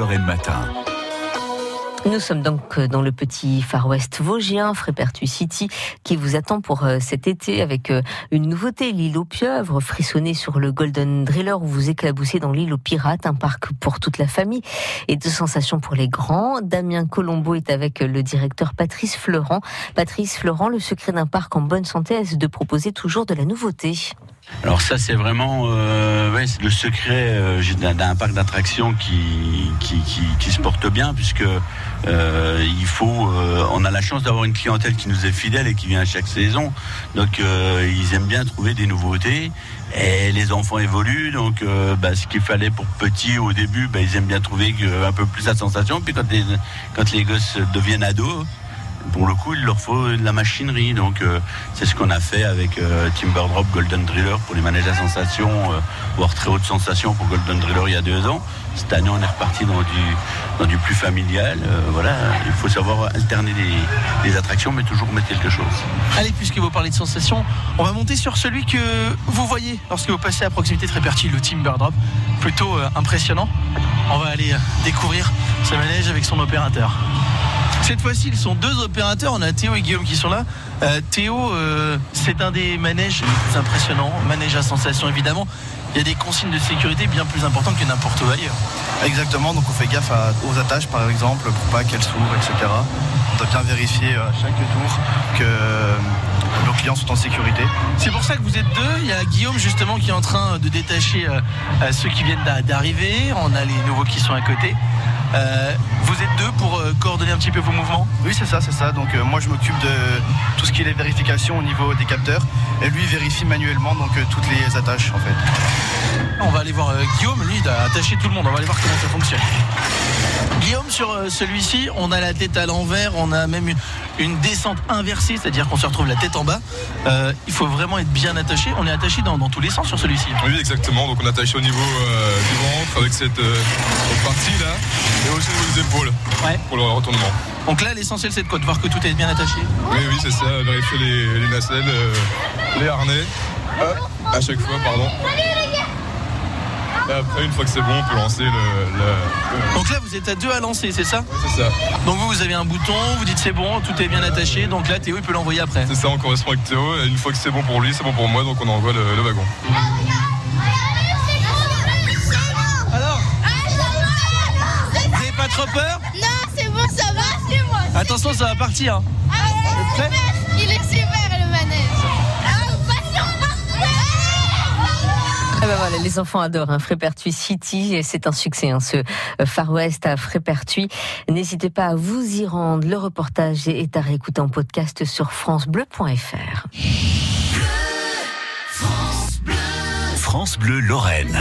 Matin. Nous sommes donc dans le petit Far West vosgien, Frépertuis City, qui vous attend pour euh, cet été avec euh, une nouveauté, l'île aux pieuvres, frissonnée sur le Golden Driller où vous éclaboussez dans l'île aux pirates, un parc pour toute la famille et de sensations pour les grands. Damien Colombo est avec le directeur Patrice Fleurant. Patrice Fleurant, le secret d'un parc en bonne santé est de proposer toujours de la nouveauté. Alors ça c'est vraiment euh, le secret euh, d'un- parc d'attractions qui, qui, se porte bien puisque euh, il faut euh, on a la chance d'avoir une clientèle qui nous est fidèle et qui vient à chaque saison. Donc ils aiment bien trouver des nouveautés. Et les enfants évoluent donc bah, ce qu'il fallait pour petits au début bah, ils aiment bien trouver un peu plus la sensation. Puis quand quand les gosses deviennent ados pour le coup, il leur faut de la machinerie. Donc, euh, c'est ce qu'on a fait avec euh, Timber Drop Golden Driller pour les manèges à sensation, euh, voire très haute sensation pour Golden Driller il y a deux ans. Cette année, on est reparti dans du, plus familial. Euh, voilà, il faut savoir alterner les, attractions, mais toujours mettre quelque chose. Allez, puisque vous parlez de sensations, on va monter sur celui que vous voyez lorsque vous passez à proximité très pertil, le Timber Drop. Plutôt impressionnant. On va aller découvrir ce manège avec son opérateur. Cette fois-ci, ils sont deux opérateurs. On a Théo et Guillaume qui sont là. Euh, Théo, euh, c'est un des manèges les plus impressionnants. Manège à sensation, évidemment. Il y a des consignes de sécurité bien plus importantes que n'importe où ailleurs. Exactement, donc on fait gaffe à- aux attaches par exemple pour pas qu'elles s'ouvrent, etc. On doit bien vérifier à chaque tour que euh, nos clients sont en sécurité. C'est pour ça que vous êtes deux. Il y a Guillaume justement qui est en train de détacher ceux qui viennent d'a- d'arriver. On a les nouveaux qui sont à côté. Euh, vous êtes deux pour euh, coordonner un petit peu vos mouvements? Oui, c'est ça, c'est ça. Donc euh, moi je m'occupe de tout ce qui est les vérifications au niveau des capteurs et lui vérifie manuellement donc toutes les attaches en fait. On va aller voir Guillaume. Lui, il a attaché tout le monde. On va aller voir comment ça fonctionne. Sur euh, celui-ci, on a la tête à l'envers. On a même une, une descente inversée, c'est-à-dire qu'on se retrouve la tête en bas. Euh, il faut vraiment être bien attaché. On est attaché dans, dans tous les sens sur celui-ci. Oui, exactement. Donc on attache au niveau euh, du ventre avec cette, euh, cette partie là et aussi au niveau des épaules Ouais. pour le retournement. Donc là, l'essentiel, c'est de quoi? De voir que tout est bien attaché? Oui, oui, c'est ça. Vérifier les, les nacelles, les harnais. Hop, à chaque fois, pardon. Et après, une fois que c'est bon, on peut lancer le. le- Donc là, vous êtes à deux à lancer, c'est ça c'est ça. Donc vous, vous avez un bouton, vous dites c'est bon, tout est bien attaché. Donc là, Théo, il peut l'envoyer après. C'est ça, on correspond avec Théo. Et une fois que c'est bon pour lui, c'est bon pour moi, donc on envoie le, le wagon. Alors, vous avez pas trop peur Non, c'est bon, ça va, c'est moi. Attention, ça va partir. hein. Ah, il est super, les enfants adorent hein, Frépertuis City, c'est un succès hein, ce euh, Far West à Frépertuis. N'hésitez pas à vous y rendre. Le reportage est à réécouter en podcast sur francebleu.fr. France Bleu Lorraine.